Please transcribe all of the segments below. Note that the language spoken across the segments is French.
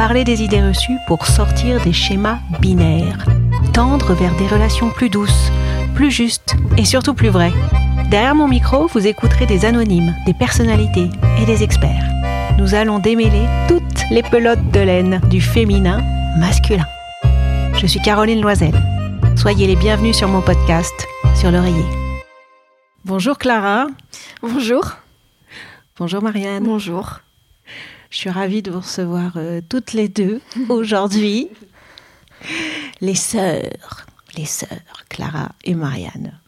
Parler des idées reçues pour sortir des schémas binaires, tendre vers des relations plus douces, plus justes et surtout plus vraies. Derrière mon micro, vous écouterez des anonymes, des personnalités et des experts. Nous allons démêler toutes les pelotes de laine du féminin masculin. Je suis Caroline Loisel. Soyez les bienvenus sur mon podcast sur l'oreiller. Bonjour Clara. Bonjour. Bonjour Marianne. Bonjour. Je suis ravie de vous recevoir euh, toutes les deux aujourd'hui. Les sœurs, les sœurs, Clara et Marianne.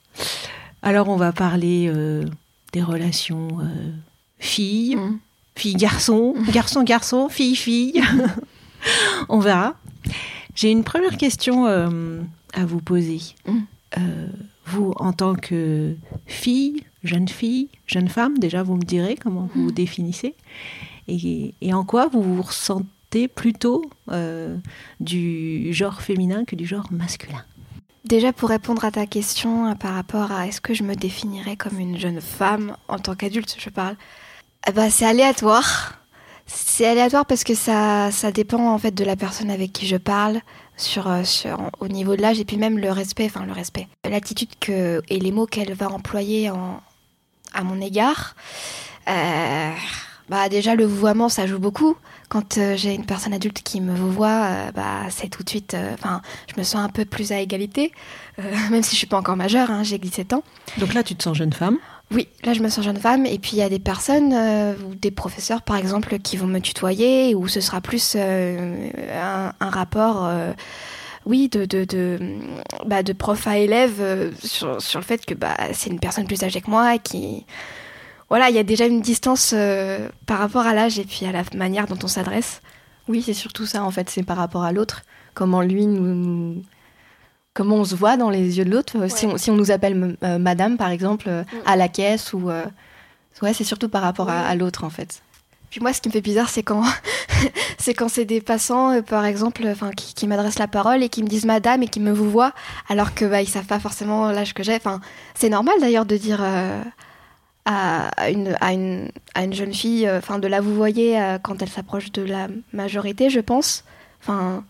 Alors on va parler euh, des relations euh, filles, Mm. filles-garçons, garçons-garçons, filles-filles. on verra. J'ai une première question euh, à vous poser. Mm. Vous, en tant que fille, jeune fille, jeune femme, déjà vous me direz comment vous vous définissez et, en quoi vous vous ressentez plutôt euh, du genre féminin que du genre masculin? Déjà pour répondre à ta question euh, par rapport à est-ce que je me définirais comme une jeune femme en tant qu'adulte, je parle. Eh ben, c'est aléatoire. C'est aléatoire parce que ça, ça dépend en fait de la personne avec qui je parle, sur, euh, sur, au niveau de l'âge et puis même le respect, enfin le respect, l'attitude que et les mots qu'elle va employer à mon égard. Bah déjà le vouvoiement ça joue beaucoup. Quand euh, j'ai une personne adulte qui me vouvoie, euh, bah c'est tout de suite, euh, enfin je me sens un peu plus à égalité, même si je suis pas encore majeure, hein, j'ai 17 ans. Donc là, tu te sens jeune femme? Oui, là je me sens jeune femme et puis il y a des personnes ou des professeurs par exemple qui vont me tutoyer ou ce sera plus un, un rapport oui de de de, bah, de prof à élève euh, sur, sur le fait que bah, c'est une personne plus âgée que moi et qui voilà, il y a déjà une distance euh, par rapport à l'âge et puis à la manière dont on s'adresse. Oui, c'est surtout ça en fait, c'est par rapport à l'autre. Comment lui nous, nous- Comment on se voit dans les yeux de l'autre. Euh, Si, on, si on nous appelle euh, madame par exemple euh, Mm. à la caisse ou. Ouais, c'est surtout par rapport à, l'autre en fait. Puis moi, ce qui me fait bizarre, c'est quand c'est quand c'est des passants, euh, par exemple, enfin, qui, qui m'adressent la parole et qui me disent madame et qui me vous voient, alors que bah, ils savent pas forcément l'âge que j'ai. Enfin, c'est normal d'ailleurs de dire euh, à, une, à, une, à une jeune fille, euh, enfin, de la vous voyez euh, quand elle s'approche de la majorité, je pense. Enfin,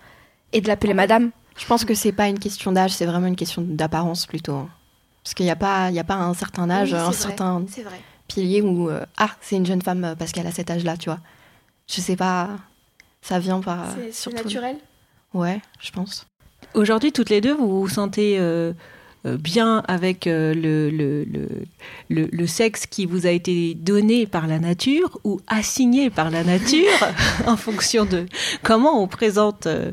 et de l'appeler madame. Je pense que c'est pas une question d'âge, c'est vraiment une question d'apparence plutôt. hein. Parce qu'il n'y a, pas- il y a pas un certain âge, Oui, un vrai, certain pilier où. euh, ah, c'est une jeune femme parce qu'elle a cet âge-là, tu vois. Je sais pas. Ça vient par. C'est- surtout- naturel? Ouais, je pense. Aujourd'hui, toutes les deux, vous vous sentez euh, bien avec euh, le, le, le, le- sexe qui vous a été donné par la nature ou assigné par la nature en fonction de comment on présente euh,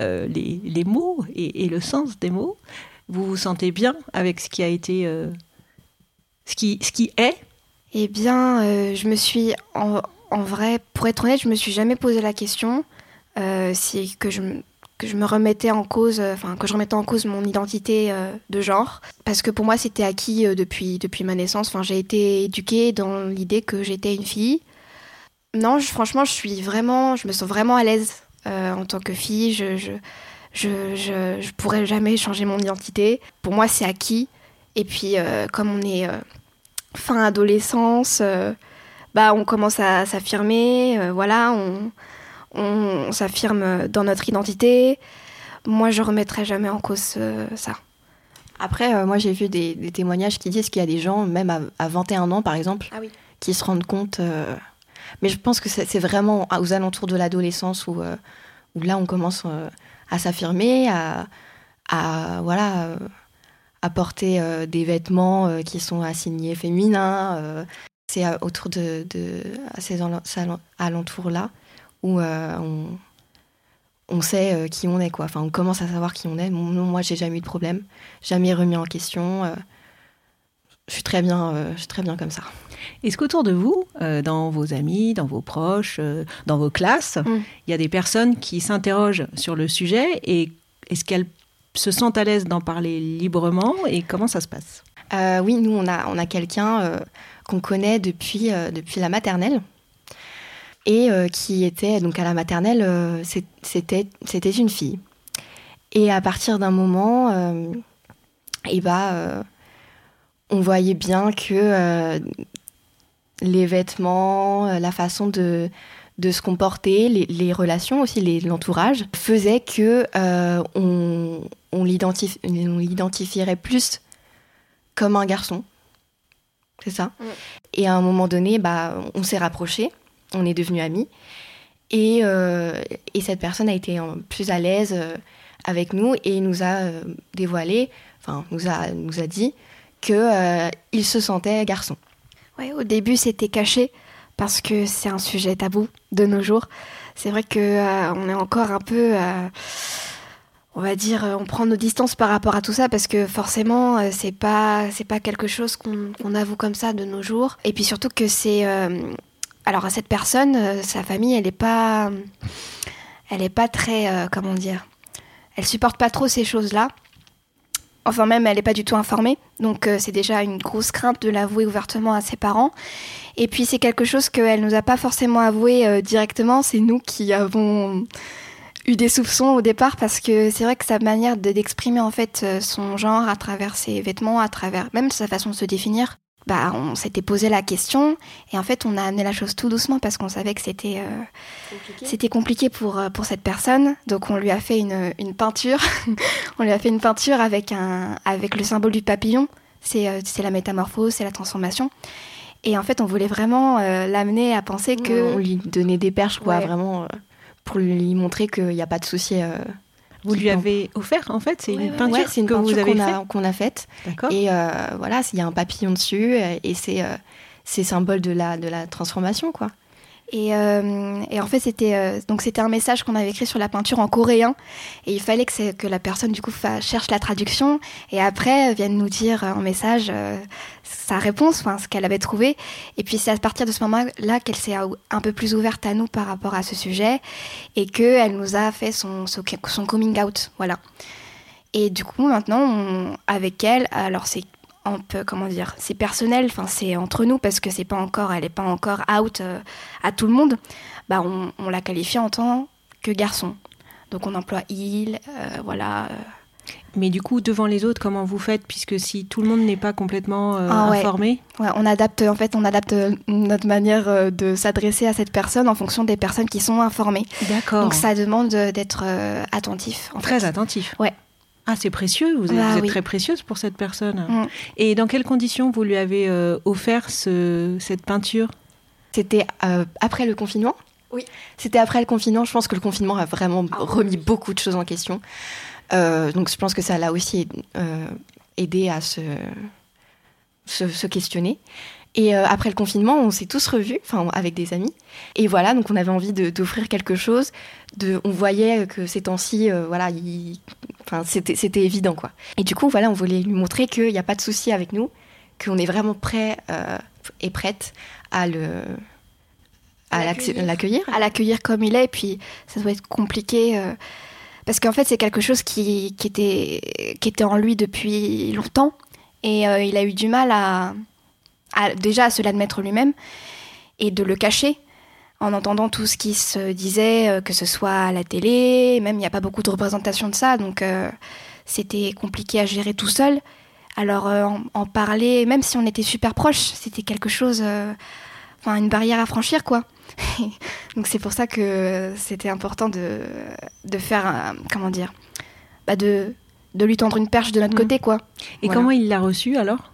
euh, les, les mots et, et le sens des mots. Vous vous sentez bien avec ce qui a été, euh, ce, qui, ce qui est? Eh bien, euh, je me suis, en, en vrai, pour être honnête, je me suis jamais posé la question euh, si que je, que je me remettais en cause, euh, enfin que je remettais en cause mon identité euh, de genre, parce que pour moi c'était acquis euh, depuis depuis ma naissance. Enfin, j'ai été éduquée dans l'idée que j'étais une fille. Non, franchement, je suis vraiment, je me sens vraiment à l'aise en tant que fille. Je, je, je, je, je pourrais jamais changer mon identité. Pour moi, c'est acquis. Et puis, comme on est fin adolescence, bah, on commence à s'affirmer, voilà, on, on, s'affirme dans notre identité. Moi, je remettrai jamais en cause euh, ça. Après, euh, moi j'ai vu des, des témoignages qui disent qu'il y a des gens, même à, à 21 ans par exemple, Ah oui. qui se rendent compte. euh, Mais je pense que c'est vraiment aux alentours de l'adolescence où, où là on commence à s'affirmer, à, à, voilà, à porter des vêtements qui sont assignés féminins. c'est autour de, de à ces alen- ces alen- alentours-là où euh, on, on sait euh, qui on est, quoi. Enfin, on commence à savoir qui on est. Moi, moi j'ai jamais eu de problème, jamais remis en question. euh, je suis très bien, je suis très bien comme ça. Est-ce qu'autour de vous, euh, dans vos amis, dans vos proches, euh, dans vos classes, Mm. il y a des personnes qui s'interrogent sur le sujet et est-ce qu'elles se sentent à l'aise d'en parler librement et comment ça se passe? Euh, oui, nous, on a, on a quelqu'un qu'on connaît depuis, depuis la maternelle et euh, qui était, donc à la maternelle, euh, c'était c'était une fille. Et à partir d'un moment, euh, eh ben, euh, on voyait bien que les vêtements, la façon de, de se comporter, les, les relations aussi, l'entourage, faisaient que on, on l'identif- on l'identifierait plus comme un garçon. C'est ça? Et à un moment donné, bah, on s'est rapprochés, on est devenus amis. Et, euh, et cette personne a été plus à l'aise euh, avec nous et nous a euh, dévoilé, enfin, nous a, nous a dit qu'il se sentait garçon. Ouais, au début, c'était caché parce que c'est un sujet tabou de nos jours. C'est vrai que on est encore un peu, on va dire, on prend nos distances par rapport à tout ça parce que forcément, c'est pas, c'est pas quelque chose qu'on avoue comme ça de nos jours. Et puis surtout que c'est, alors à cette personne, euh, sa famille, elle est pas, elle pas très, euh, comment dire, elle supporte pas trop ces choses-là. Enfin même, elle n'est pas du tout informée. Donc euh, c'est déjà une grosse crainte de l'avouer ouvertement à ses parents. Et puis c'est quelque chose qu'elle nous a pas forcément avoué directement. C'est nous qui avons eu des soupçons au départ parce que c'est vrai que sa manière de- d'exprimer en fait son genre à travers ses vêtements, à travers même sa façon de se définir, bah on s'était posé la question et en fait on a amené la chose tout doucement parce qu'on savait que c'était euh, compliqué pour, euh, pour cette personne, donc on lui a fait une, une peinture. on lui a fait une peinture avec, un, avec le symbole du papillon. C'est euh, la métamorphose, c'est la transformation. Et en fait, on voulait vraiment euh, l'amener à penser que. on lui donnait des perches, quoi, Ouais. vraiment, pour lui montrer qu'il n'y a pas de souci. Vous lui avez offert en fait C'est Ouais, une peinture ouais, c'est une que vous peinture avez qu'on faite? a, qu'on a faite. D'accord. Et euh, voilà, il y a un papillon dessus euh, et c'est euh, c'est symbole de la, de la transformation, quoi. Et, euh, et en fait, c'était euh, donc c'était un message qu'on avait écrit sur la peinture en coréen. Et il fallait que, que la personne du coup cherche la traduction et après euh, vienne nous dire euh, en message euh, sa réponse, enfin ce qu'elle avait trouvé. Et puis c'est à partir de ce moment-là qu'elle s'est un peu plus ouverte à nous par rapport à ce sujet et que elle nous a fait son, son coming out, voilà. Et du coup maintenant, on- avec elle, alors c'est comment dire, c'est personnel, enfin c'est entre nous parce que c'est pas encore, elle est pas encore out euh, à tout le monde. Bah on, on la qualifie en tant que garçon. Donc on emploie il, euh, voilà. euh. Mais du coup, devant les autres, comment vous faites? Puisque si tout le monde n'est pas complètement euh, Ah ouais. informé, Ouais, on adapte en fait, on adapte notre manière de s'adresser à cette personne en fonction des personnes qui sont informées. d'accord. Donc ça demande d'être euh, attentif. En Très fait. attentif. Ouais. Ah, c'est précieux, vous êtes, Bah vous êtes oui. très précieuse pour cette personne. Mm. Et dans quelles conditions vous lui avez euh, offert ce, cette peinture? C'était euh, après le confinement? Oui. C'était après le confinement. Je pense que le confinement a vraiment remis beaucoup de choses en question. Euh, donc je pense que ça l'a aussi euh, aidé à se, se, se questionner. Et euh, après le confinement, on s'est tous revus, enfin avec des amis. Et voilà, donc on avait envie d'offrir quelque chose. De, on voyait que ces temps-ci, euh, voilà, il- enfin c'était c'était évident quoi. Et du coup, voilà, on voulait lui montrer qu'il n'y a pas de souci avec nous, qu'on est vraiment prêt euh, et prête à le à À l'acc- l'accueillir. à l'accueillir comme il est. Et puis, ça doit être compliqué parce qu'en fait, c'est quelque chose qui, qui, était, qui était en lui depuis longtemps. Et il a eu du mal à, à- déjà à se l'admettre lui-même et de le cacher en entendant tout ce qui se disait, euh, que ce soit à la télé, même il n'y a pas beaucoup de représentation de ça, donc euh, c'était compliqué à gérer tout seul. Alors euh, en, en parler, même si on était super proches, c'était quelque chose, euh, enfin une barrière à franchir quoi. Donc c'est pour ça que c'était important de, de faire, comment dire, bah de, de lui tendre une perche de notre Mhm. côté, quoi. Et Voilà. comment il l'a reçu alors?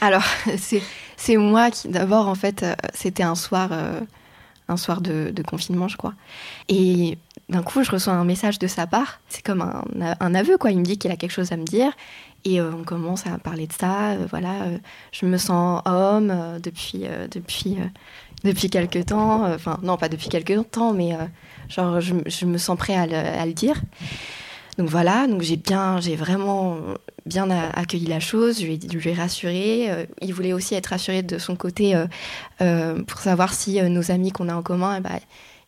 Alors, c'est, moi qui, d'abord, en fait, euh, c'était un soir, euh, un soir de, confinement, je crois. Et d'un coup, je reçois un message de sa part. C'est comme un, un aveu, quoi. Il me dit qu'il a quelque chose à me dire. Et euh, on commence à parler de ça. voilà, je me sens homme depuis, depuis, depuis quelques temps. Enfin, non, pas depuis quelques temps, mais genre, je, je me sens prêt à le dire. Donc voilà, donc j'ai bien, j'ai vraiment bien a- accueilli la chose, je lui ai, rassuré. Euh, il voulait aussi être rassuré de son côté euh, euh, pour savoir si euh, nos amis qu'on a en commun, eh ben,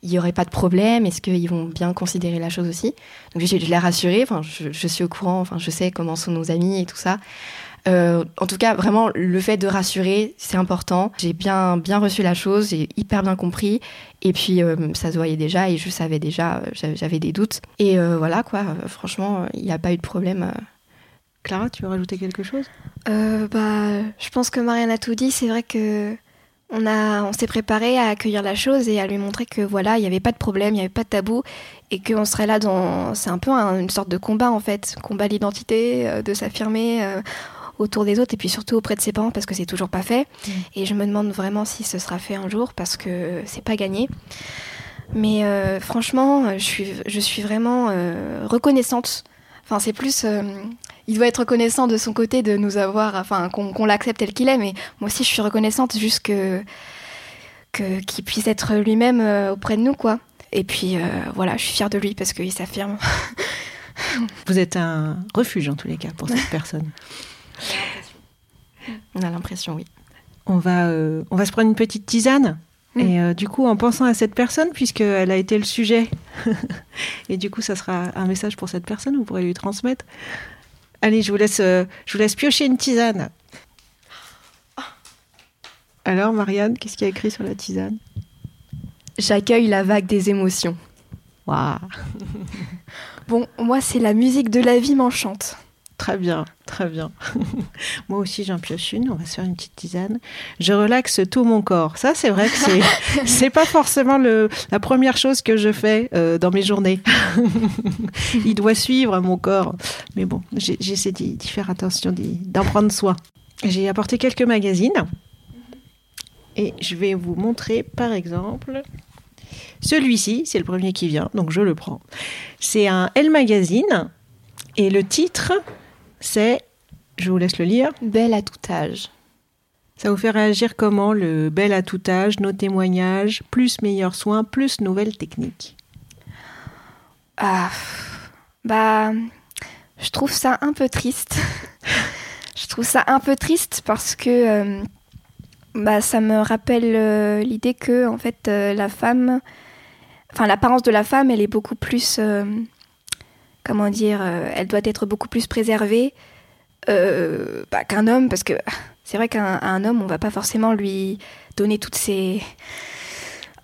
il n'y aurait pas de problème, est-ce qu'ils vont bien considérer la chose aussi. Donc je, je l'ai rassuré, enfin, je, je suis au courant, enfin, je sais comment sont nos amis et tout ça. Euh, en tout cas, vraiment, le fait de rassurer, c'est important. J'ai bien, bien reçu la chose, j'ai hyper bien compris. Et puis, euh, ça se voyait déjà et je savais déjà, euh, j'avais- des doutes. Et euh, voilà, quoi, franchement, il n'y a pas eu de problème. Clara, tu veux rajouter quelque chose? Euh, bah, je pense que Marianne a tout dit. C'est vrai que on a, on s'est préparé à accueillir la chose et à lui montrer que voilà, il n'y avait pas de problème, il n'y avait pas de tabou et qu'on serait là dans. C'est un peu un- une sorte de combat en fait, combat de l'identité, euh, de s'affirmer euh, autour des autres et puis surtout auprès de ses parents parce que c'est toujours pas fait. Et je me demande vraiment si ce sera fait un jour parce que c'est pas gagné. Mais euh, franchement, je suis, je suis vraiment euh, reconnaissante. Enfin, c'est plus. euh, il doit être reconnaissant de son côté de nous avoir, enfin, qu'on l'accepte tel qu'il est, mais moi aussi je suis reconnaissante juste que qu'il puisse être lui-même auprès de nous, quoi. Et puis voilà, je suis fière de lui parce qu'il s'affirme. Vous êtes un refuge en tous les cas pour cette personne. On a l'impression, oui. On va, euh, on va se prendre une petite tisane. Mm. Et euh, du coup, en pensant à cette personne, puisqu'elle a été le sujet, et du coup, ça sera un message pour cette personne, vous pourrez lui transmettre. Allez, je vous laisse, euh, je vous laisse piocher une tisane. Alors, Marianne, qu'est-ce qu'il y a écrit sur la tisane? J'accueille la vague des émotions. Waouh Bon, moi c'est la musique de la vie m'enchante. Très bien, très bien. Moi aussi, j'en pioche une. On va se faire une petite tisane. Je relaxe tout mon corps. Ça, c'est vrai que c'est c'est pas forcément le, la première chose que je fais euh, dans mes journées. Il doit suivre mon corps. Mais bon, j'ai- j'essaie d'y faire attention, d'en prendre soin. J'ai apporté quelques magazines. Et je vais vous montrer, par exemple, celui-ci. C'est le premier qui vient, donc je le prends. C'est un Elle Magazine. Et le titre, c'est, je vous laisse le lire, Belle à tout âge. ça vous fait réagir comment le bel à tout âge, nos témoignages, plus meilleurs soins, plus nouvelles techniques? Ah, bah, je trouve ça un peu triste. je trouve ça un peu triste parce que euh, bah, ça me rappelle euh, l'idée que, en fait, euh, la femme, enfin, l'apparence de la femme, elle est beaucoup plus, comment dire, euh, elle doit être beaucoup plus préservée euh, bah, qu'un homme parce que c'est vrai qu'un un homme, on va pas forcément lui donner toutes ces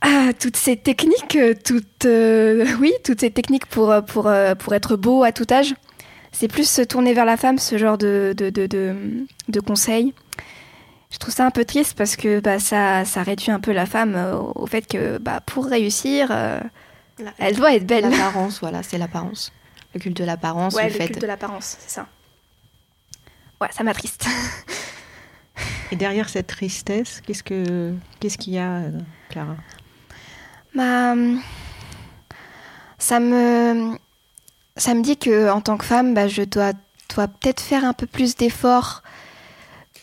ah, toutes ces techniques, toutes, euh, oui, toutes ces techniques pour, pour, pour être beau à tout âge. C'est plus se tourner vers la femme, ce genre de, de, de, de, de conseils. Je trouve ça un peu triste parce que bah, ça, ça réduit un peu la femme au, au fait que bah, pour réussir, euh, elle doit être belle. L'apparence, voilà, c'est l'apparence. Le culte de l'apparence, Ouais, le le fait. culte de l'apparence, c'est ça. Ouais, ça m'attriste. Et derrière cette tristesse, qu'est-ce que qu'est-ce qu'il y a, euh, Clara? Bah, hum, ça me, ça me dit que en tant que femme, bah, je dois, dois peut-être faire un peu plus d'efforts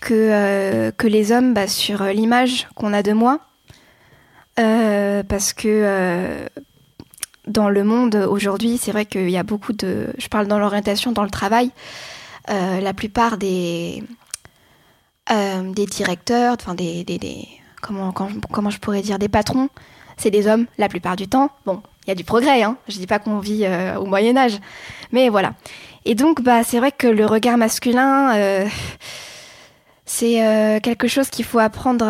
que, euh, que les hommes bah, sur euh, l'image qu'on a de moi. Euh, parce que euh, dans le monde aujourd'hui, c'est vrai qu'il y a beaucoup de. Je parle dans l'orientation, dans le travail. euh, la plupart des, euh, des directeurs, enfin des, des, des- comment, quand- comment je pourrais dire, des patrons, c'est des hommes la plupart du temps. Bon, il y a du progrès, hein. je dis pas qu'on vit euh, au Moyen Âge, mais voilà. Et donc, bah, c'est vrai que le regard masculin, c'est quelque chose qu'il faut apprendre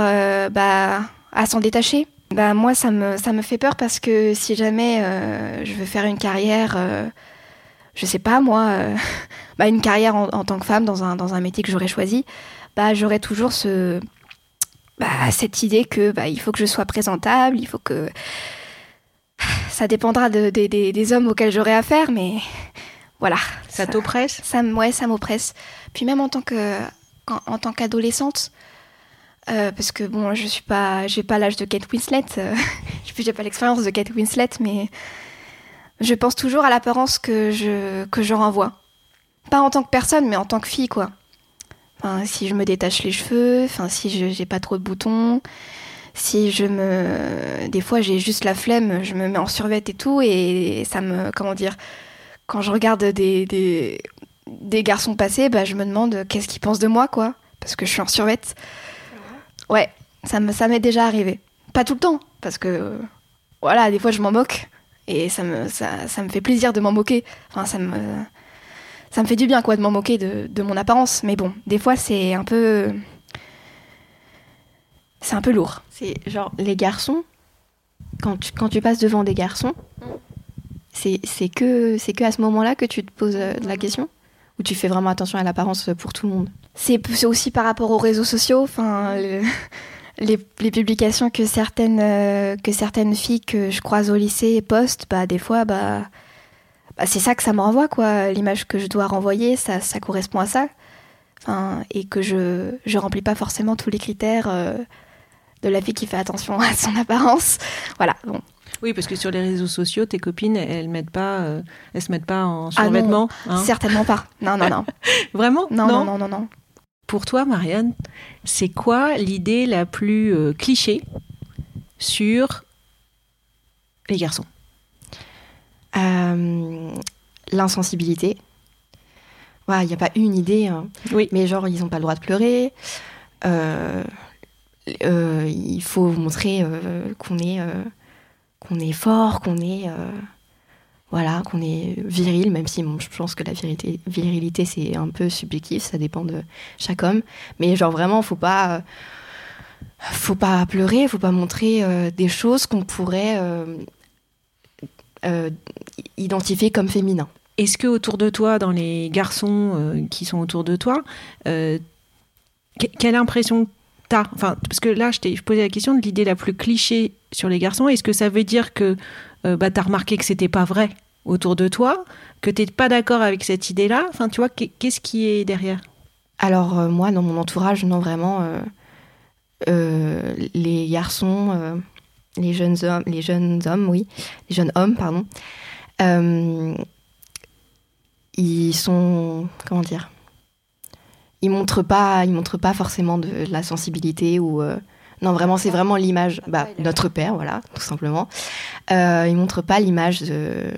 bah, à s'en détacher. Bah, moi, ça me, ça me fait peur parce que si jamais euh, je veux faire une carrière, euh, je sais pas moi, euh, bah, une carrière en, en tant que femme dans un, dans un métier que j'aurais choisi, bah, j'aurais toujours ce, bah, cette idée que bah, il faut que je sois présentable, il faut que ça dépendra de- de- des- des hommes auxquels j'aurai affaire, mais voilà. Ça t'oppresse? Ça, ouais, ça m'oppresse. Puis même en tant que en, en tant qu'adolescente, euh, parce que bon, je suis pas, j'ai pas l'âge de Kate Winslet, euh, j'ai pas l'expérience de Kate Winslet, mais je pense toujours à l'apparence que je que je renvoie. Pas en tant que personne, mais en tant que fille, quoi. Enfin, si je me détache les cheveux, enfin, si j'ai pas trop de boutons, si je me, des fois j'ai juste la flemme, je me mets en survêt et tout, et ça me, comment dire, quand je regarde des, des, des garçons passer, bah, je me demande qu'est-ce qu'ils pensent de moi, quoi. Parce que je suis en survette. Ouais, ça me- ça m'est déjà arrivé. Pas tout le temps, parce que, voilà, des fois je m'en moque. Et ça me, ça, ça me fait plaisir de m'en moquer. Enfin, ça me, ça me fait du bien, quoi, de m'en moquer de, de mon apparence. Mais bon, des fois c'est un peu. C'est un peu lourd. C'est genre les garçons, quand tu, quand tu passes devant des garçons, c'est c'est que, c'est que à ce moment-là que tu te poses euh, la question? Ou tu fais vraiment attention à l'apparence pour tout le monde C'est aussi par rapport aux réseaux sociaux, enfin, le- les, publications que certaines, euh, que certaines filles que je croise au lycée postent, bah, des fois, bah, bah, c'est ça que ça me renvoie, quoi. L'image que je dois renvoyer, ça, ça correspond à ça. Enfin, et que je je remplis pas forcément tous les critères euh, de la fille qui fait attention à son apparence. Voilà, bon. Oui, parce que sur les réseaux sociaux, tes copines, elles mettent pas, euh, elles se mettent pas en Ah survêtement. hein Certainement pas. Non, non, non. Vraiment? Non, non, non, non, non. Pour toi, Marianne, c'est quoi l'idée la plus euh, cliché sur les garçons? Euh, L'insensibilité. Ouais, il n'y a pas une idée, hein. Oui. mais genre ils n'ont pas le droit de pleurer. Euh, euh, il faut montrer euh, qu'on est, qu'on est fort, qu'on est, euh, voilà, qu'on est viril, même si je pense que la virilité, virilité c'est un peu subjectif, ça dépend de chaque homme. Mais genre vraiment, faut pas, euh, faut pas pleurer, faut pas montrer euh, des choses qu'on pourrait identifier comme féminins. Est-ce que autour de toi, dans les garçons qui sont autour de toi, que- quelle impression Enfin, parce que là, je t'ai posais la question de l'idée la plus cliché sur les garçons. Est-ce que ça veut dire que euh, bah, t'as remarqué que c'était pas vrai autour de toi, que t'es pas d'accord avec cette idée-là? Enfin, tu vois, qu'est- qu'est-ce qui est derrière? Alors euh, moi, dans mon entourage, non vraiment, euh, les garçons, les jeunes hommes, les jeunes hommes, oui, les jeunes hommes, pardon, ils sont, comment dire, ils montrent pas, ils montrent pas forcément de, de la sensibilité ou euh, non vraiment, c'est vraiment l'image, bah, notre père, voilà, tout simplement. Euh, ils montrent pas l'image de,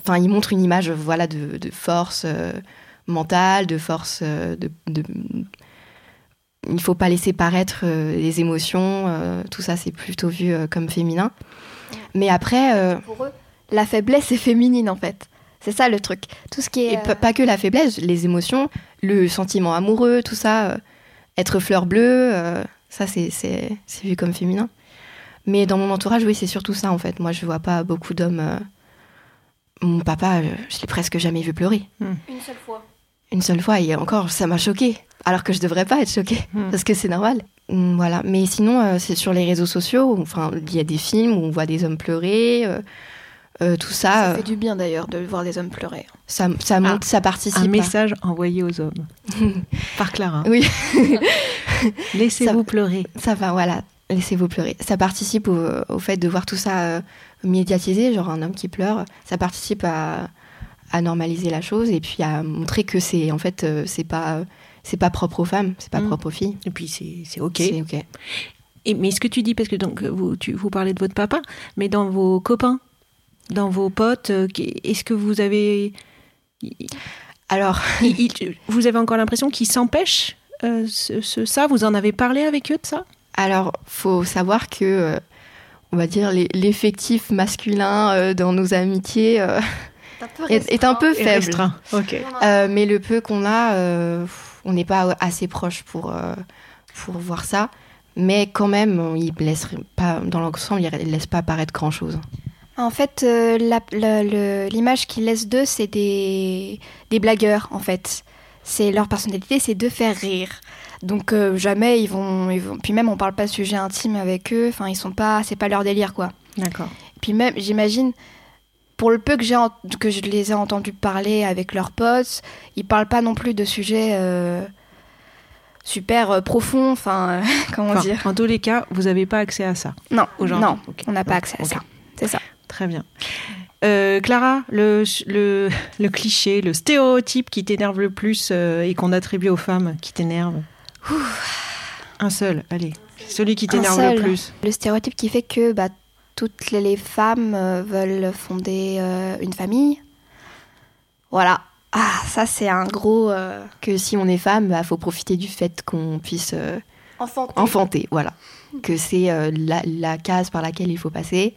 enfin, ils montrent une image, voilà, de, de force. euh, mentale, de force, euh, de, de- il faut pas laisser paraître les émotions, tout ça c'est plutôt vu comme féminin. Mais après, Pour eux, la faiblesse est féminine en fait. C'est ça le truc. Tout ce qui est. et pas- pas que la faiblesse, les émotions, le sentiment amoureux, tout ça, euh, être fleur bleue, euh, ça c'est vu comme féminin. Mais dans mon entourage, oui, c'est surtout ça en fait. Moi, je vois pas beaucoup d'hommes. euh, Mon papa, euh, je l'ai presque jamais vu pleurer. Une seule fois. une seule fois et encore ça m'a choqué alors que je devrais pas être choquée Hmm. parce que c'est normal Mm, voilà mais sinon euh, c'est sur les réseaux sociaux enfin il y a des films où on voit des hommes pleurer euh, tout ça Ça euh, fait du bien d'ailleurs de voir des hommes pleurer. ça, ça monte ça participe Un à- message envoyé aux hommes par Clara. oui Laissez-vous Ça- pleurer. ça va voilà laissez-vous pleurer ça participe au, au fait de voir tout ça euh, médiatisé genre un homme qui pleure ça participe à, à normaliser la chose et puis à montrer que c'est en fait euh, c'est pas c'est pas propre aux femmes c'est pas Mm. propre aux filles Et puis c'est c'est ok. c'est ok Et, mais ce que tu dis, parce que donc vous, tu, vous parlez de votre papa, mais dans vos copains, dans vos potes, euh, est-ce que vous avez, alors il- il- vous avez encore l'impression qu'ils s'empêchent euh, ce, ce- ça? Vous en avez parlé avec eux de ça? Alors, faut savoir que, euh, on va dire, l'effectif masculin euh, dans nos amitiés euh, est, est un peu faible. Restreint. Ok. Euh, mais le peu qu'on a, euh, on n'est pas assez proche pour, euh, pour voir ça. Mais quand même, il laisse pas, dans l'ensemble, il ne laisse pas apparaître grand-chose. En fait, euh, l'image qu'ils laissent d'eux, c'est des, des blagueurs, en fait. C'est leur personnalité, c'est de faire rire. Donc euh, jamais ils vont, ils vont. Puis même, on parle pas de sujet intime avec eux. Enfin, ils sont pas. C'est pas leur délire, quoi. D'accord. Puis même, j'imagine, pour le peu que, j'ai que je les ai entendus parler avec leurs potes, ils parlent pas non plus de sujets euh, super euh, profonds. Enfin, euh, comment Enfin, dire en tous les cas, vous n'avez pas accès à ça Non, aujourd'hui. non, on n'a pas accès à ça. C'est ça. Très bien. Euh, Clara, le, le, le cliché, le stéréotype qui t'énerve le plus euh, et qu'on attribue aux femmes qui t'énerve Un seul, allez. Celui qui t'énerve le plus. Le stéréotype qui fait que bah, toutes les- femmes euh, veulent fonder euh, une famille. Voilà. Ah, ça c'est un gros euh, Que si on est femme, bah, faut profiter du fait qu'on puisse euh, enfanté. enfanter, voilà. Que c'est euh, la, la case par laquelle il faut passer.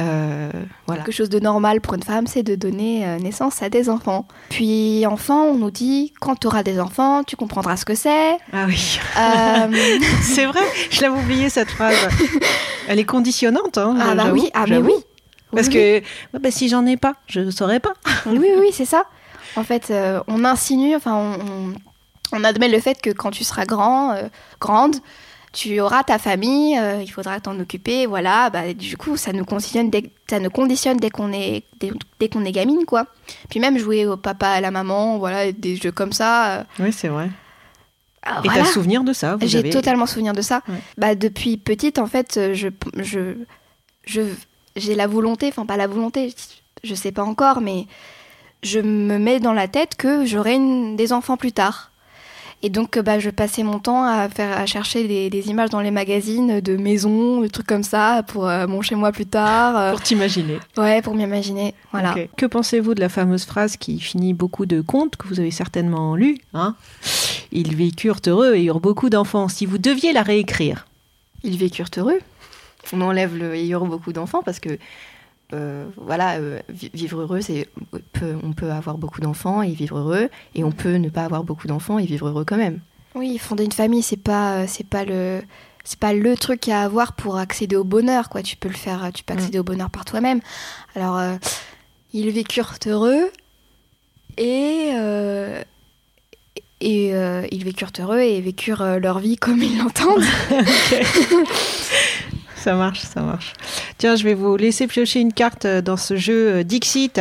Euh, voilà. Quelque chose de normal pour une femme, c'est de donner euh, naissance à des enfants. Puis enfant, on nous dit quand tu auras des enfants, tu comprendras ce que c'est. Ah oui, Euh, c'est vrai, je l'avais oublié cette phrase. Elle est conditionnante, hein, ah bah oui, ah mais oui. Parce Oui, que ouais, bah, si j'en ai pas, je ne saurais pas. Oui, oui, oui, c'est ça. En fait, euh, on insinue, enfin, on, on- on admet le fait que quand tu seras grand, grande, tu auras ta famille, euh, il faudra t'en occuper, voilà. Bah, du coup, ça nous conditionne dès, ça nous conditionne dès qu'on est, dès, dès qu'on est gamine, quoi. Puis même jouer au papa, à la maman, voilà, des jeux comme ça. euh, Oui, c'est vrai. ah, Et voilà. t'as souvenir de ça J'ai avez- totalement souvenir de ça. Ouais. Bah, depuis petite, en fait, je, je, je, j'ai la volonté, enfin pas la volonté, je sais pas encore, mais je me mets dans la tête que j'aurai une- des enfants plus tard. Et donc, euh, bah, je passais mon temps à, faire, à chercher des, des images dans les magazines de maisons, des trucs comme ça, pour euh, mon chez-moi plus tard. euh, Pour t'imaginer. ouais, pour m'imaginer. Voilà. Que pensez-vous de la fameuse phrase qui finit beaucoup de contes que vous avez certainement lu hein? Ils vécurent heureux et eurent beaucoup d'enfants. Si vous deviez la réécrire, Ils vécurent heureux. On enlève le ayant beaucoup d'enfants parce que euh, voilà, euh, vi- vivre heureux, c'est on peut avoir beaucoup d'enfants et vivre heureux, et on peut ne pas avoir beaucoup d'enfants et vivre heureux quand même. Oui, fonder une famille, c'est pas, euh, c'est pas le, c'est pas le truc à avoir pour accéder au bonheur, quoi. Tu peux le faire, tu peux accéder au bonheur par toi-même. Alors, euh, ils vécurent heureux et et ils vécurent heureux et vécurent leur vie comme ils l'entendent. ça marche, ça marche. Tiens, je vais vous laisser piocher une carte euh, dans ce jeu euh, Dixit.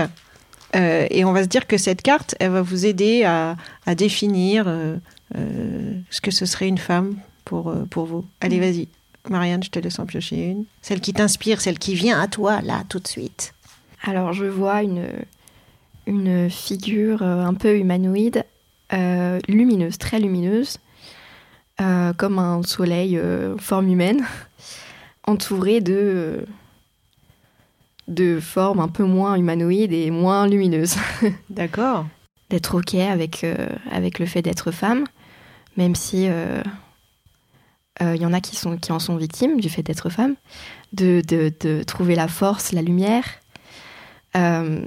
Euh, et on va se dire que cette carte, elle va vous aider à, à définir euh, euh, ce que ce serait une femme pour, pour vous. Allez, vas-y. Marianne, je te laisse en piocher une. Celle qui t'inspire, celle qui vient à toi, là, tout de suite. Alors je vois une, une figure un peu humanoïde, lumineuse, très lumineuse, comme un soleil euh, forme humaine, entourée de, de formes un peu moins humanoïdes et moins lumineuses. D'accord. D'être OK avec, euh, avec le fait d'être femme, même si euh, euh, il y en a qui, sont, qui en sont victimes du fait d'être femme, de, de, de trouver la force, la lumière, euh,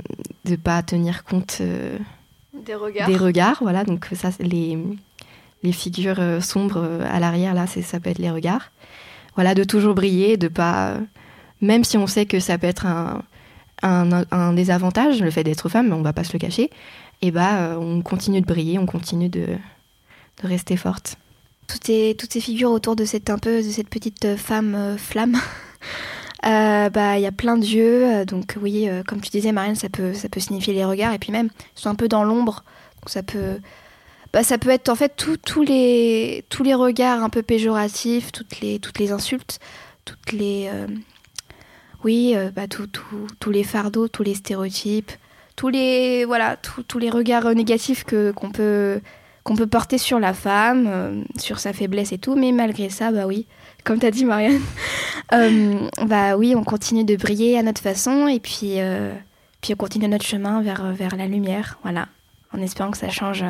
de pas tenir compte euh, Des regards. des regards, voilà. Donc ça, les, les figures euh, sombres euh, à l'arrière, là, c'est, ça peut être les regards. Voilà, de toujours briller, de pas, euh, même si on sait que ça peut être un, un, désavantage, le fait d'être femme, on va pas se le cacher. Et bah, euh, on continue de briller, on continue de, de rester forte. toutes ces, toutes ces figures autour de cette un peu de cette petite euh, femme flamme. Bah il y a plein euh, donc oui, comme tu disais Marianne, ça peut ça peut signifier les regards et puis même ils sont un peu dans l'ombre, donc ça peut bah ça peut être en fait tous les tous les regards un peu péjoratifs, toutes les toutes les insultes, toutes les euh, oui euh, bah tout- tout- tous les fardeaux, tous les stéréotypes, tous les voilà tous tous les regards euh, négatifs que qu'on peut qu'on peut porter sur la femme, sur sa faiblesse et tout, mais malgré ça, bah oui, comme t'as dit Marianne, bah oui, on continue de briller à notre façon et puis, puis on continue notre chemin vers, vers la lumière, voilà, en espérant que ça change,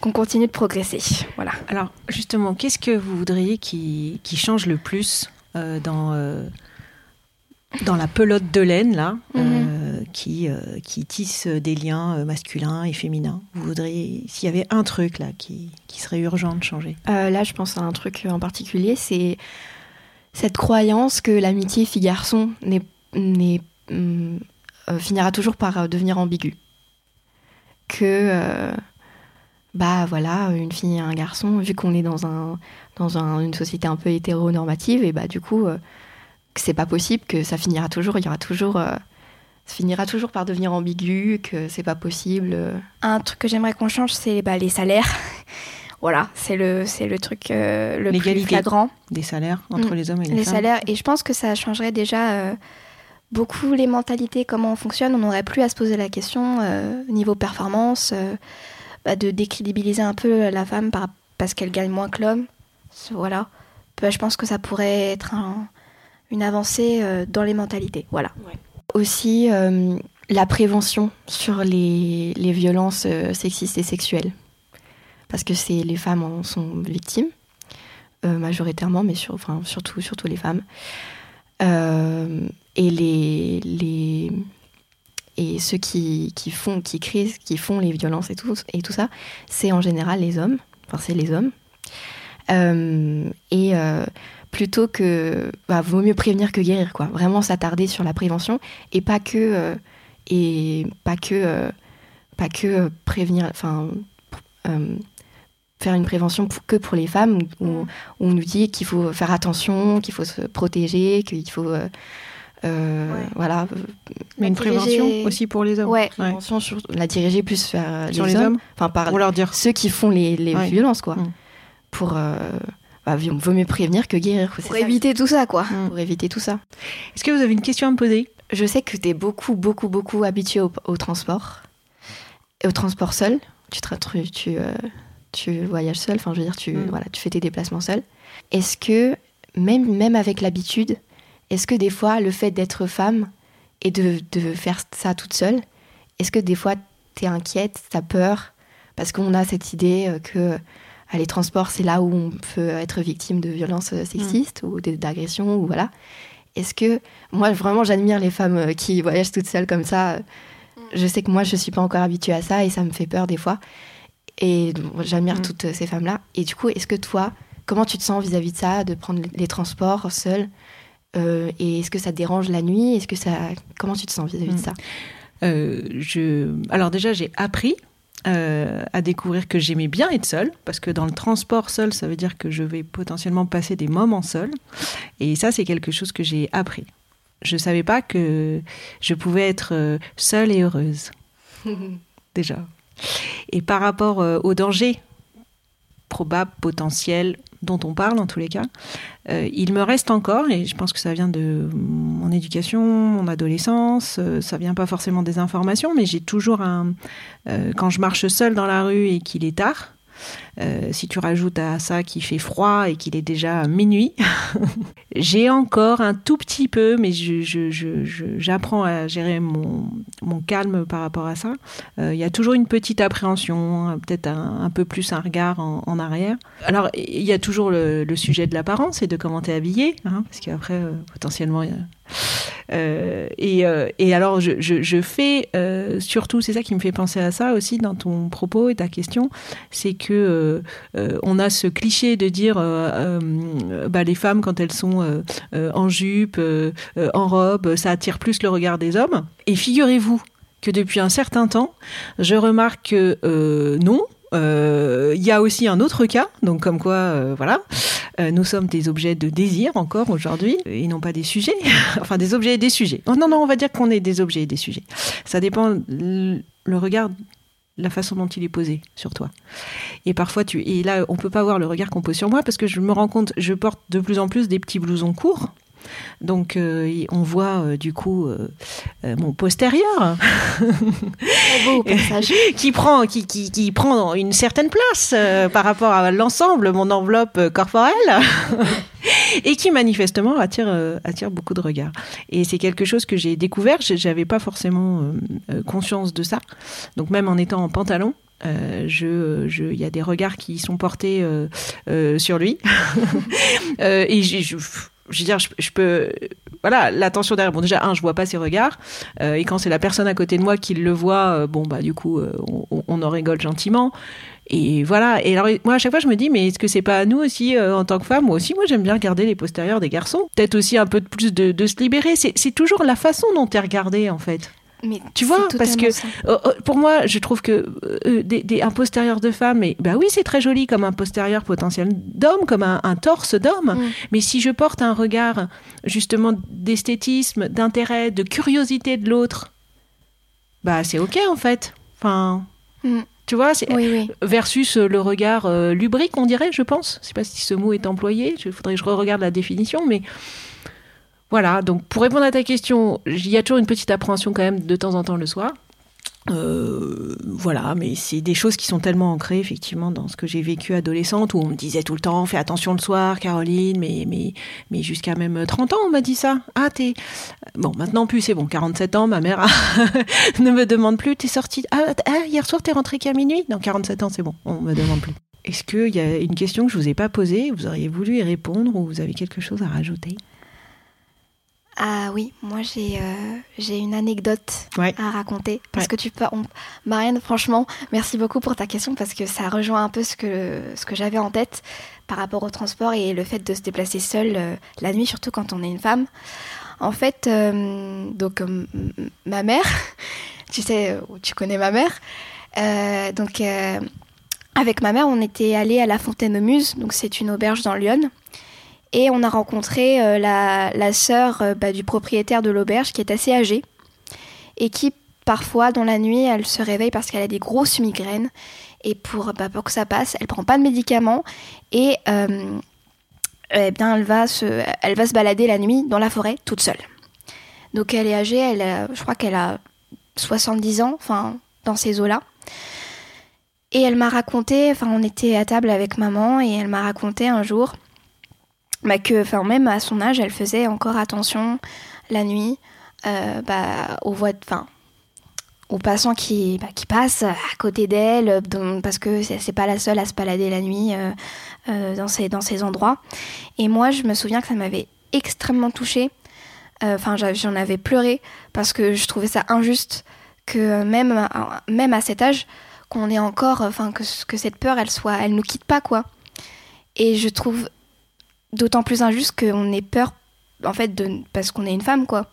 qu'on continue de progresser, voilà. Alors, justement, qu'est-ce que vous voudriez qui, qui change le plus euh, dans, euh, dans la pelote de laine, là, euh, qui, euh, qui tisse des liens masculins et féminins? Vous voudriez, s'il y avait un truc, là, qui, qui serait urgent de changer? Là, je pense à un truc en particulier, c'est cette croyance que l'amitié fille-garçon n'est, hum, finira toujours par devenir ambiguë. Que, bah voilà, une fille et un garçon, vu qu'on est dans, un, dans un- une société un peu hétéronormative, et bah du coup, euh, que c'est pas possible, que ça finira toujours, il y aura toujours. euh, ça finira toujours par devenir ambigu, que c'est pas possible. euh. Un truc que j'aimerais qu'on change, c'est bah, les salaires. voilà, c'est le, c'est le truc euh, le plus L'égalité. flagrant. Des salaires entre Mm. les hommes et les, les femmes salaires. Et je pense que ça changerait déjà euh, beaucoup les mentalités, comment on fonctionne. On n'aurait plus à se poser la question euh, niveau performance, euh, bah, de décrédibiliser un peu la femme par- parce qu'elle gagne moins que l'homme. Voilà. Bah, je pense que ça pourrait être un- une avancée euh, dans les mentalités. Voilà. Aussi, euh, la prévention sur les, les violences euh, sexistes et sexuelles. Parce que c'est les femmes en sont victimes, majoritairement, mais sur, enfin, surtout, surtout les femmes. Et les, les et ceux qui, qui font, qui créent, qui font les violences et tout, et tout ça, c'est en général les hommes. Enfin, c'est les hommes. Euh, et euh, plutôt que, bah, vaut mieux prévenir que guérir, quoi. Vraiment s'attarder sur la prévention et pas que, euh, et pas que, pas que prévenir, enfin, faire une prévention pour- que pour les femmes où, où on nous dit qu'il faut faire attention, qu'il faut se protéger, qu'il faut, euh, Ouais. voilà, Mais une diriger- prévention aussi pour les hommes. Ouais. Ouais. prévention sur la diriger plus vers Sur les, les hommes, hommes enfin par Pour leur dire. ceux qui font les, les Ouais. violences, quoi. Mm. Pour, euh, bah, vaut vaut mieux prévenir que guérir. Pour ça. éviter tout ça, quoi. Mm. Pour éviter tout ça. Est-ce que vous avez une question à me poser? Je sais que tu es beaucoup, beaucoup, beaucoup habitué au, au transport. Et au transport seul. Tu, te- tu, tu, euh, tu voyages seul, enfin, je veux dire, tu, Mm. voilà, tu fais tes déplacements seul. Est-ce que, même, même avec l'habitude, est-ce que des fois, le fait d'être femme et de, de faire ça toute seule, est-ce que des fois, tu es inquiète, tu as peur? Parce qu'on a cette idée euh, que ah, les transports, c'est là où on peut être victime de violences euh, sexistes ou d- d'agressions, ou voilà. Est-ce que moi vraiment j'admire les femmes euh, qui voyagent toutes seules comme ça. Je sais que moi je suis pas encore habituée à ça et ça me fait peur des fois. Et j'admire Mm. toutes euh, ces femmes-là. Et du coup, est-ce que toi, comment tu te sens vis-à-vis de ça, de prendre les transports seule? Euh, Et est-ce que ça te dérange la nuit? Est-ce que ça, comment tu te sens vis-à-vis Mm. de ça? Euh, je... Alors déjà, j'ai appris euh, à découvrir que j'aimais bien être seule, parce que dans le transport seul, ça veut dire que je vais potentiellement passer des moments seuls. Et ça, c'est quelque chose que j'ai appris. Je ne savais pas que je pouvais être seule et heureuse, déjà. Et par rapport euh, au danger probable, potentiel, dont on parle en tous les cas, euh, il me reste encore, et je pense que ça vient de mon éducation, mon adolescence, euh, ça vient pas forcément des informations, mais j'ai toujours un... euh, quand je marche seule dans la rue et qu'il est tard, euh, si tu rajoutes à ça qu'il fait froid et qu'il est déjà minuit, j'ai encore un tout petit peu, mais j'apprends à gérer mon, calme par rapport à ça. Euh, Il y a toujours une petite appréhension, hein, peut-être un, peu plus un regard en, arrière. Alors, il y a toujours le, sujet de l'apparence et de comment tu es habillé, hein, parce qu'après, euh, potentiellement, et, euh, et alors, je, fais euh, surtout, c'est ça qui me fait penser à ça aussi dans ton propos et ta question, c'est que euh, euh, on a ce cliché de dire euh, euh, bah, les femmes quand elles sont euh, euh, en jupe, euh, euh, en robe, ça attire plus le regard des hommes. Et figurez-vous que depuis un certain temps, je remarque que euh, non. Euh, Il y a aussi un autre cas, donc comme quoi, euh, voilà, euh, nous sommes des objets de désir encore aujourd'hui, et non pas des sujets, enfin des objets et des sujets. Non, non, non, on va dire qu'on est des objets et des sujets. Ça dépend le regard, la façon dont il est posé sur toi. Et parfois, tu, et là, on peut pas voir le regard qu'on pose sur moi parce que je me rends compte, je porte de plus en plus des petits blousons courts. Donc, euh, on voit euh, du coup euh, mon postérieur beau qui prend, qui, qui, qui prend une certaine place par rapport à l'ensemble, mon enveloppe corporelle, et qui manifestement attire, attire beaucoup de regards. Et c'est quelque chose que j'ai découvert, je- j'avais pas forcément conscience de ça. Donc même en étant en pantalon, euh, je, je, il y a des regards qui sont portés euh, euh, sur lui. Et je, je veux dire, je, peux, voilà, l'attention derrière. Bon, déjà, un, je vois pas ses regards. Euh, et quand c'est la personne à côté de moi qui le voit, euh, bon, bah, du coup, euh, on, en rigole gentiment. Et voilà. Et alors, moi, à chaque fois, je me dis, mais est-ce que c'est pas à nous aussi, en tant que femmes? Moi aussi, moi, j'aime bien regarder les postérieurs des garçons. Peut-être aussi un peu de plus de, de se libérer. C'est toujours la façon dont tu es regardé, en fait. Mais Tu vois, parce que-. Euh, euh, pour moi, je trouve que euh, des, des- un postérieur de femme, et, bah oui, c'est très joli comme un postérieur potentiel d'homme, comme un, un torse d'homme. Mm. Mais si je porte un regard justement d'esthétisme, d'intérêt, de curiosité de l'autre, bah c'est ok en fait. Enfin, Mm. tu vois, c'est Oui, oui. versus euh, le regard euh, lubrique, on dirait, je pense. Je sais pas si ce mot est employé. Il faudrait que je regarde la définition, mais voilà. Donc pour répondre à ta question, il y a toujours une petite appréhension quand même de temps en temps le soir. Euh, voilà, mais c'est des choses qui sont tellement ancrées effectivement dans ce que j'ai vécu adolescente où on me disait tout le temps fais attention le soir, Caroline, mais mais mais jusqu'à même 30 ans on m'a dit ça. Ah t'es bon maintenant plus c'est bon 47 ans ma mère ne me demande plus t'es sortie ah, ah, hier soir t'es rentrée qu'à minuit? Non 47 ans c'est bon on me demande plus. Est-ce qu'il y a une question que je vous ai pas posée vous auriez voulu y répondre ou vous avez quelque chose à rajouter? Ah oui, moi j'ai euh, j'ai une anecdote Ouais. à raconter parce Ouais. que tu peux. on- Marianne, franchement, merci beaucoup pour ta question parce que ça rejoint un peu ce que ce que j'avais en tête par rapport au transport et le fait de se déplacer seule euh, la nuit, surtout quand on est une femme. En fait, euh, donc ma mère, tu sais, tu connais ma mère, donc avec ma mère, on était allé à la Fontaine aux Muses, donc c'est une auberge dans Lyon. Et on a rencontré euh, la, la sœur euh, bah, du propriétaire de l'auberge qui est assez âgée et qui parfois dans la nuit elle se réveille parce qu'elle a des grosses migraines et pour, bah, que ça passe elle prend pas de médicaments et euh, eh bien elle va, se, elle va se balader la nuit dans la forêt toute seule. Donc elle est âgée, elle je crois qu'elle a 70 ans, enfin dans ces eaux-là. Et elle m'a raconté, enfin on était à table avec maman et elle m'a raconté un jour bah, que enfin même à son âge elle faisait encore attention la nuit euh, bah, aux voies enfin aux passants qui, bah, qui passent à côté d'elle parce que c'est pas la seule à se balader la nuit euh, euh, dans, ces, dans ces endroits. Et moi je me souviens que ça m'avait extrêmement touchée. Enfin j'en avais pleuré parce que je trouvais ça injuste que même, même à cet âge qu'on ait encore enfin que, que cette peur elle soit elle nous quitte pas quoi. Et je trouve d'autant plus injuste qu'on ait peur en fait de parce qu'on est une femme quoi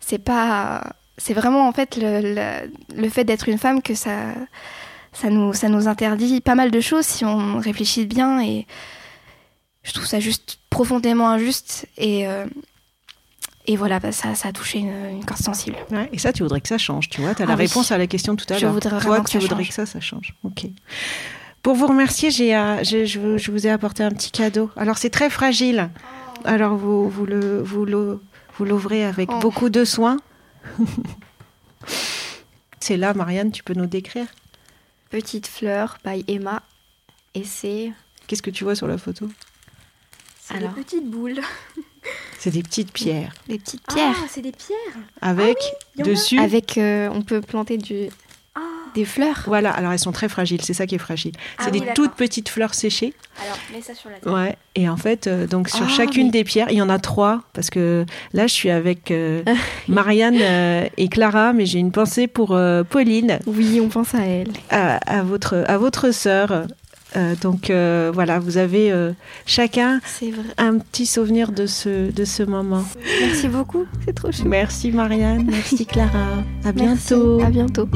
c'est pas c'est vraiment en fait le, le, le fait d'être une femme que ça ça nous ça nous interdit pas mal de choses si on réfléchit bien et je trouve ça juste profondément injuste et euh, et voilà bah, ça ça a touché une, une corde sensible Ouais, et ça, tu voudrais que ça change, tu vois. Tu as Ah la oui. réponse à la question tout à Je l'heure. voudrais Toi, vraiment que tu ça voudrais change. que ça, ça change. Ok. Pour vous remercier, j'ai, euh, je, je vous- je vous ai apporté un petit cadeau. Alors, c'est très fragile. Alors, vous, vous, le, vous, le- vous l'ouvrez avec Oh. beaucoup de soin. c'est là, Marianne, tu peux nous décrire Petite fleur by Emma. Et c'est. Qu'est-ce que tu vois sur la photo? Alors, petites boules C'est des petites pierres. des petites pierres c'est des pierres. Avec y en a. dessus. Avec. euh, on peut planter du, des fleurs. Voilà, alors elles sont très fragiles, c'est ça qui est fragile. Ah c'est oui, des toutes petites fleurs séchées. Alors, mets ça sur la Ouais, et en fait, euh, donc sur Ah, chacune mais- des pierres, il y en a trois, parce que là, je suis avec euh, Marianne euh, et Clara, mais j'ai une pensée pour euh, Pauline, Oui, on pense à elle. à, à votre, à votre sœur. Euh, donc euh, voilà, vous avez euh, chacun un petit souvenir de ce, de ce moment. Merci beaucoup. C'est trop chou. Merci Marianne, merci Clara, à Merci. bientôt. À bientôt.